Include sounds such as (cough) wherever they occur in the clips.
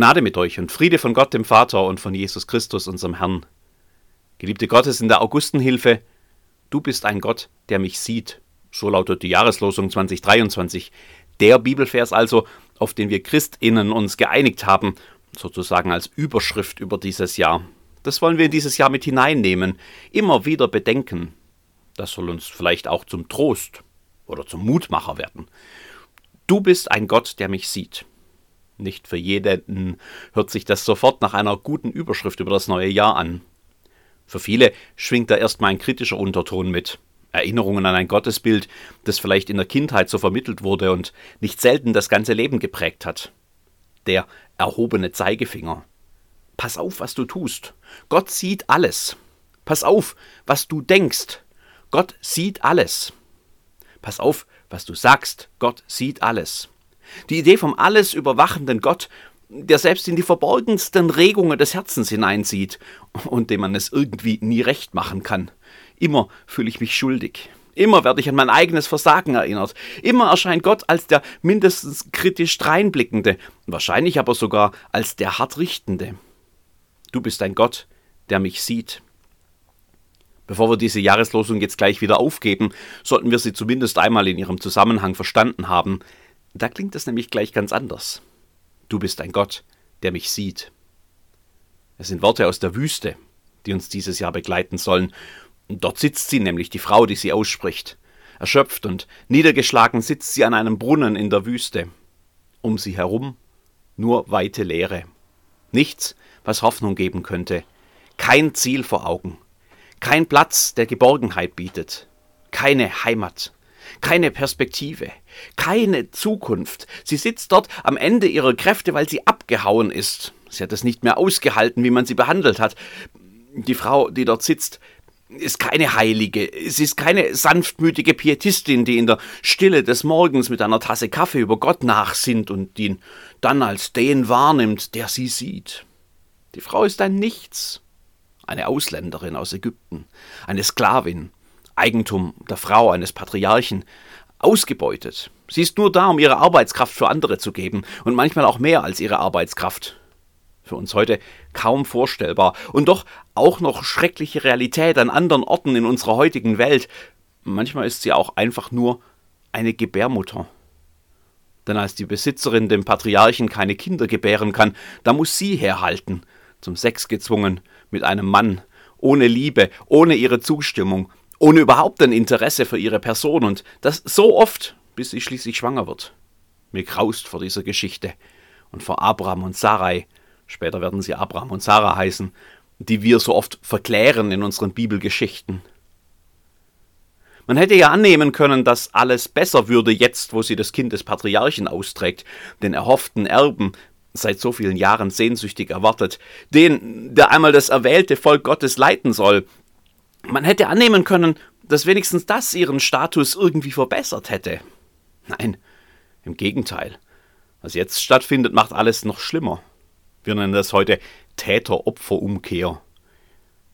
Gnade mit euch und Friede von Gott dem Vater und von Jesus Christus, unserem Herrn. Geliebte Gottes in der Augustenhilfe, du bist ein Gott, der mich sieht. So lautet die Jahreslosung 2023. Der Bibelvers also, auf den wir Christinnen uns geeinigt haben, sozusagen als Überschrift über dieses Jahr. Das wollen wir in dieses Jahr mit hineinnehmen, immer wieder bedenken. Das soll uns vielleicht auch zum Trost oder zum Mutmacher werden. Du bist ein Gott, der mich sieht. Nicht für jeden hört sich das sofort nach einer guten Überschrift über das neue Jahr an. Für viele schwingt da erstmal ein kritischer Unterton mit. Erinnerungen an ein Gottesbild, das vielleicht in der Kindheit so vermittelt wurde und nicht selten das ganze Leben geprägt hat. Der erhobene Zeigefinger. Pass auf, was du tust. Gott sieht alles. Pass auf, was du denkst. Gott sieht alles. Pass auf, was du sagst. Gott sieht alles. Die Idee vom alles überwachenden Gott, der selbst in die verborgensten Regungen des Herzens hineinsieht und dem man es irgendwie nie recht machen kann. Immer fühle ich mich schuldig. Immer werde ich an mein eigenes Versagen erinnert. Immer erscheint Gott als der mindestens kritisch dreinblickende, wahrscheinlich aber sogar als der hart richtende. Du bist ein Gott, der mich sieht. Bevor wir diese Jahreslosung jetzt gleich wieder aufgeben, sollten wir sie zumindest einmal in ihrem Zusammenhang verstanden haben. Da klingt es nämlich gleich ganz anders. Du bist ein Gott, der mich sieht. Es sind Worte aus der Wüste, die uns dieses Jahr begleiten sollen. Dort sitzt sie nämlich, die Frau, die sie ausspricht. Erschöpft und niedergeschlagen sitzt sie an einem Brunnen in der Wüste. Um sie herum nur weite Leere. Nichts, was Hoffnung geben könnte. Kein Ziel vor Augen. Kein Platz, der Geborgenheit bietet. Keine Heimat keine Perspektive, keine Zukunft. Sie sitzt dort am Ende ihrer Kräfte, weil sie abgehauen ist. Sie hat es nicht mehr ausgehalten, wie man sie behandelt hat. Die Frau, die dort sitzt, ist keine Heilige. Sie ist keine sanftmütige Pietistin, die in der Stille des Morgens mit einer Tasse Kaffee über Gott nachsinnt und ihn dann als den wahrnimmt, der sie sieht. Die Frau ist ein Nichts. Eine Ausländerin aus Ägypten, eine Sklavin, Eigentum der Frau eines Patriarchen, ausgebeutet. Sie ist nur da, um ihre Arbeitskraft für andere zu geben und manchmal auch mehr als ihre Arbeitskraft. Für uns heute kaum vorstellbar und doch auch noch schreckliche Realität an anderen Orten in unserer heutigen Welt. Manchmal ist sie auch einfach nur eine Gebärmutter. Denn als die Besitzerin dem Patriarchen keine Kinder gebären kann, da muss sie herhalten, zum Sex gezwungen, mit einem Mann, ohne Liebe, ohne ihre Zustimmung, ohne überhaupt ein Interesse für ihre Person und das so oft, bis sie schließlich schwanger wird. Mir graust vor dieser Geschichte und vor Abraham und Sarai, später werden sie Abraham und Sarah heißen, die wir so oft verklären in unseren Bibelgeschichten. Man hätte ja annehmen können, dass alles besser würde jetzt, wo sie das Kind des Patriarchen austrägt, den erhofften Erben, seit so vielen Jahren sehnsüchtig erwartet, den, der einmal das erwählte Volk Gottes leiten soll, man hätte annehmen können, dass wenigstens das ihren Status irgendwie verbessert hätte. Nein, im Gegenteil. Was jetzt stattfindet, macht alles noch schlimmer. Wir nennen das heute Täter-Opfer-Umkehr.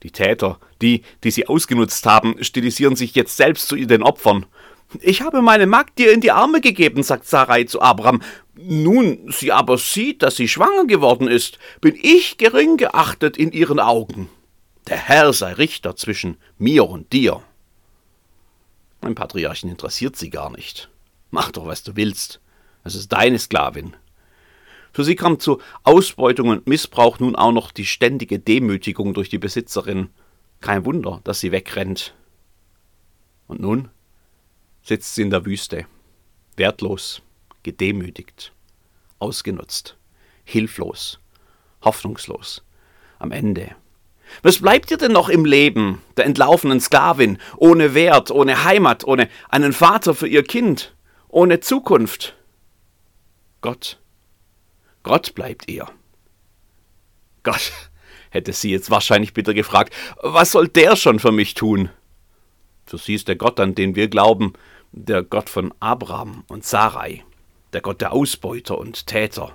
Die Täter, die, die sie ausgenutzt haben, stilisieren sich jetzt selbst zu den Opfern. Ich habe meine Magd dir in die Arme gegeben, sagt Sarai zu Abraham. Nun sie aber sieht, dass sie schwanger geworden ist, bin ich gering geachtet in ihren Augen. Der Herr sei Richter zwischen mir und dir. Mein Patriarchen interessiert sie gar nicht. Mach doch, was du willst. Es ist deine Sklavin. Für sie kam zu Ausbeutung und Missbrauch nun auch noch die ständige Demütigung durch die Besitzerin. Kein Wunder, dass sie wegrennt. Und nun sitzt sie in der Wüste, wertlos, gedemütigt, ausgenutzt, hilflos, hoffnungslos, am Ende was bleibt dir denn noch im Leben der entlaufenen Sklavin, ohne Wert, ohne Heimat, ohne einen Vater für ihr Kind, ohne Zukunft? Gott. Gott bleibt ihr. Gott, (laughs) hätte sie jetzt wahrscheinlich bitter gefragt, was soll der schon für mich tun? Für sie ist der Gott, an den wir glauben, der Gott von Abraham und Sarai, der Gott der Ausbeuter und Täter.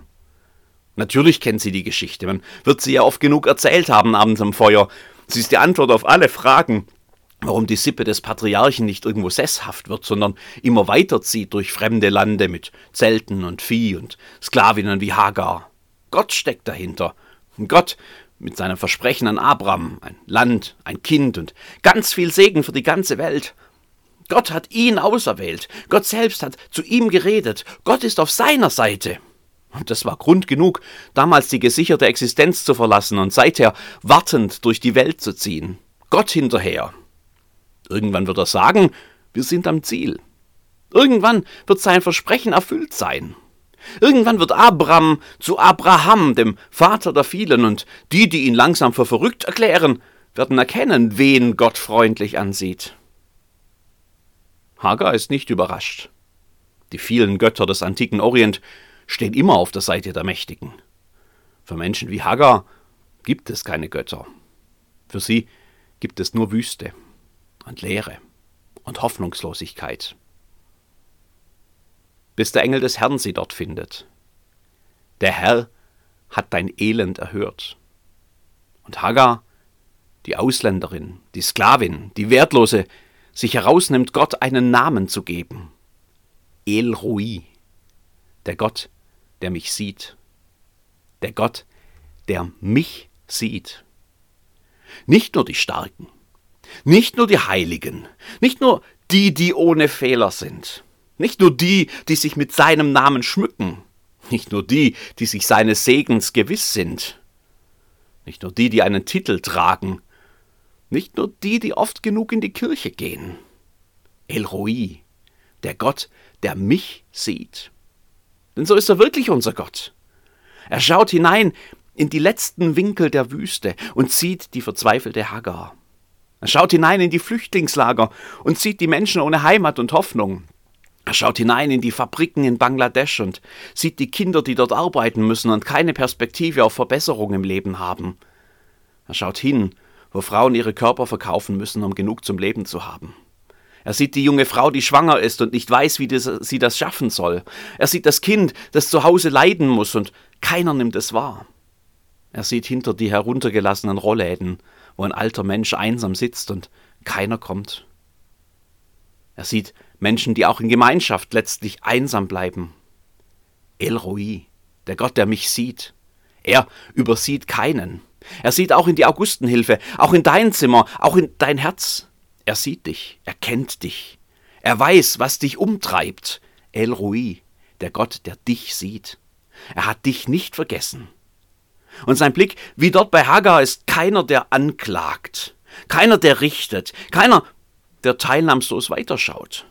Natürlich kennt sie die Geschichte, man wird sie ja oft genug erzählt haben abends am Feuer. Sie ist die Antwort auf alle Fragen, warum die Sippe des Patriarchen nicht irgendwo sesshaft wird, sondern immer weiterzieht durch fremde Lande mit Zelten und Vieh und Sklavinnen wie Hagar. Gott steckt dahinter. Gott mit seinem Versprechen an Abraham, ein Land, ein Kind und ganz viel Segen für die ganze Welt. Gott hat ihn auserwählt. Gott selbst hat zu ihm geredet. Gott ist auf seiner Seite. Und das war Grund genug, damals die gesicherte Existenz zu verlassen und seither wartend durch die Welt zu ziehen. Gott hinterher. Irgendwann wird er sagen, wir sind am Ziel. Irgendwann wird sein Versprechen erfüllt sein. Irgendwann wird Abraham zu Abraham, dem Vater der vielen, und die, die ihn langsam für verrückt erklären, werden erkennen, wen Gott freundlich ansieht. Hagar ist nicht überrascht. Die vielen Götter des antiken Orient stehen immer auf der Seite der Mächtigen. Für Menschen wie Hagar gibt es keine Götter. Für sie gibt es nur Wüste und Leere und Hoffnungslosigkeit. Bis der Engel des Herrn sie dort findet. Der Herr hat dein Elend erhört. Und Hagar, die Ausländerin, die Sklavin, die Wertlose, sich herausnimmt, Gott einen Namen zu geben. El Rui, der Gott, der mich sieht. Der Gott, der mich sieht. Nicht nur die Starken, nicht nur die Heiligen, nicht nur die, die ohne Fehler sind, nicht nur die, die sich mit seinem Namen schmücken, nicht nur die, die sich seines Segens gewiss sind, nicht nur die, die einen Titel tragen, nicht nur die, die oft genug in die Kirche gehen. El Roi, der Gott, der mich sieht. Denn so ist er wirklich unser Gott. Er schaut hinein in die letzten Winkel der Wüste und sieht die verzweifelte Hagar. Er schaut hinein in die Flüchtlingslager und sieht die Menschen ohne Heimat und Hoffnung. Er schaut hinein in die Fabriken in Bangladesch und sieht die Kinder, die dort arbeiten müssen und keine Perspektive auf Verbesserung im Leben haben. Er schaut hin wo Frauen ihre Körper verkaufen müssen, um genug zum Leben zu haben. Er sieht die junge Frau, die schwanger ist und nicht weiß, wie das, sie das schaffen soll. Er sieht das Kind, das zu Hause leiden muss und keiner nimmt es wahr. Er sieht hinter die heruntergelassenen Rollläden, wo ein alter Mensch einsam sitzt und keiner kommt. Er sieht Menschen, die auch in Gemeinschaft letztlich einsam bleiben. El Roi, der Gott, der mich sieht. Er übersieht keinen. Er sieht auch in die Augustenhilfe, auch in dein Zimmer, auch in dein Herz. Er sieht dich, er kennt dich. Er weiß, was dich umtreibt. El Rui, der Gott, der dich sieht. Er hat dich nicht vergessen. Und sein Blick, wie dort bei Hagar, ist keiner, der anklagt, keiner, der richtet, keiner, der teilnahmslos weiterschaut.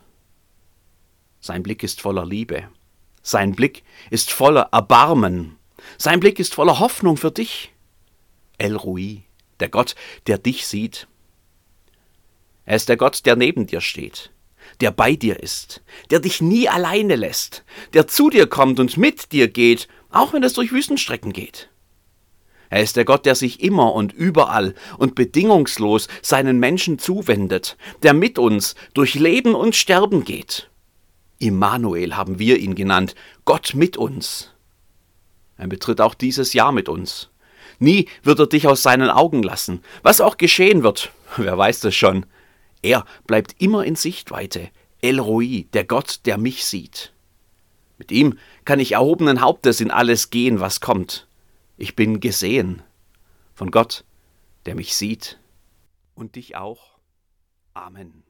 Sein Blick ist voller Liebe. Sein Blick ist voller Erbarmen. Sein Blick ist voller Hoffnung für dich. El Rui, der Gott, der dich sieht. Er ist der Gott, der neben dir steht, der bei dir ist, der dich nie alleine lässt, der zu dir kommt und mit dir geht, auch wenn es durch Wüstenstrecken geht. Er ist der Gott, der sich immer und überall und bedingungslos seinen Menschen zuwendet, der mit uns durch Leben und Sterben geht. Immanuel haben wir ihn genannt, Gott mit uns. Er betritt auch dieses Jahr mit uns. Nie wird er dich aus seinen Augen lassen. Was auch geschehen wird, (laughs) wer weiß das schon. Er bleibt immer in Sichtweite. El Roi, der Gott, der mich sieht. Mit ihm kann ich erhobenen Hauptes in alles gehen, was kommt. Ich bin gesehen von Gott, der mich sieht. Und dich auch. Amen.